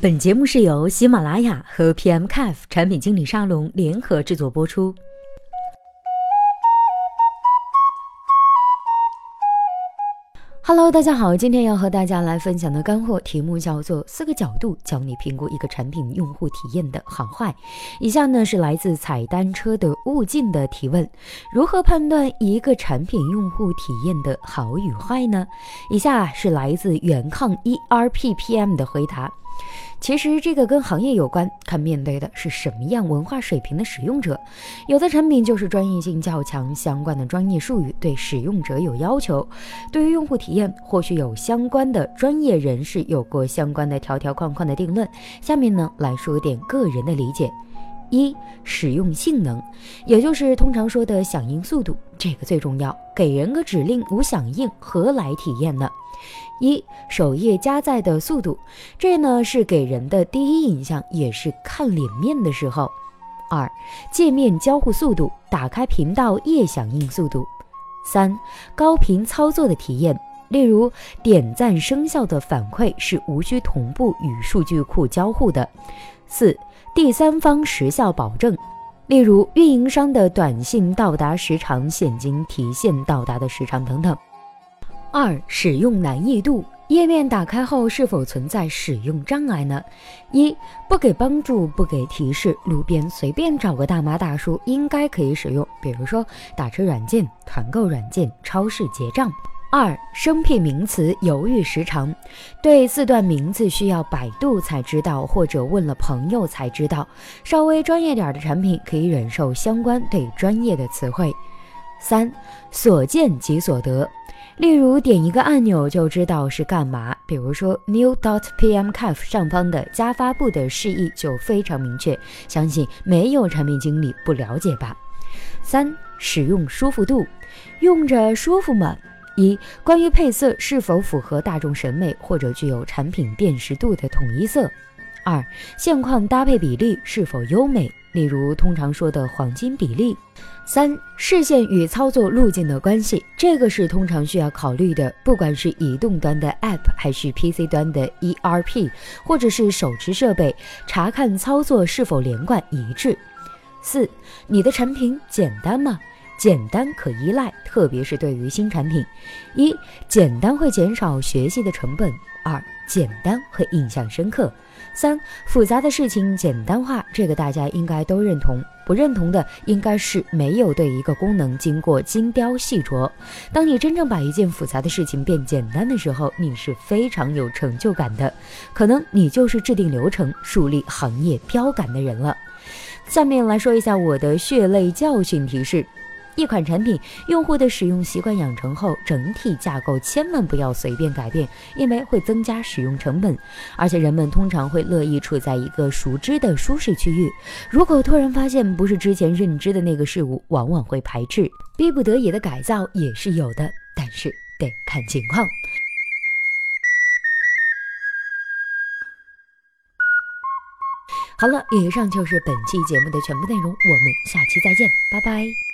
本节目是由喜马拉雅和 PMCAF 产品经理沙龙联合制作播出。Hello，大家好，今天要和大家来分享的干货题目叫做“四个角度教你评估一个产品用户体验的好坏”。以下呢是来自踩单车的悟净的提问：如何判断一个产品用户体验的好与坏呢？以下是来自原抗 ERPPM 的回答。其实这个跟行业有关，看面对的是什么样文化水平的使用者。有的产品就是专业性较强，相关的专业术语对使用者有要求；对于用户体验，或许有相关的专业人士有过相关的条条框框的定论。下面呢来说点个人的理解：一、使用性能，也就是通常说的响应速度，这个最重要。给人个指令无响应，何来体验呢？一首页加载的速度，这呢是给人的第一印象，也是看脸面的时候。二界面交互速度，打开频道页响应速度。三高频操作的体验，例如点赞生效的反馈是无需同步与数据库交互的。四第三方时效保证，例如运营商的短信到达时长、现金提现到达的时长等等。二、使用难易度，页面打开后是否存在使用障碍呢？一、不给帮助，不给提示，路边随便找个大妈大叔应该可以使用，比如说打车软件、团购软件、超市结账。二、生僻名词犹豫时长，对四段名字需要百度才知道，或者问了朋友才知道。稍微专业点的产品可以忍受相关对专业的词汇。三、所见即所得。例如点一个按钮就知道是干嘛，比如说 New dot PM Cafe 上方的加发布的示意就非常明确，相信没有产品经理不了解吧。三、使用舒服度，用着舒服吗？一、关于配色是否符合大众审美或者具有产品辨识度的统一色。二、现况搭配比例是否优美？例如通常说的黄金比例。三、视线与操作路径的关系，这个是通常需要考虑的。不管是移动端的 App，还是 PC 端的 ERP，或者是手持设备，查看操作是否连贯一致。四、你的产品简单吗？简单可依赖，特别是对于新产品。一、简单会减少学习的成本；二、简单会印象深刻。三复杂的事情简单化，这个大家应该都认同。不认同的应该是没有对一个功能经过精雕细琢。当你真正把一件复杂的事情变简单的时候，你是非常有成就感的。可能你就是制定流程、树立行业标杆的人了。下面来说一下我的血泪教训提示。一款产品，用户的使用习惯养成后，整体架构千万不要随便改变，因为会增加使用成本。而且人们通常会乐意处在一个熟知的舒适区域，如果突然发现不是之前认知的那个事物，往往会排斥。逼不得已的改造也是有的，但是得看情况。好了，以上就是本期节目的全部内容，我们下期再见，拜拜。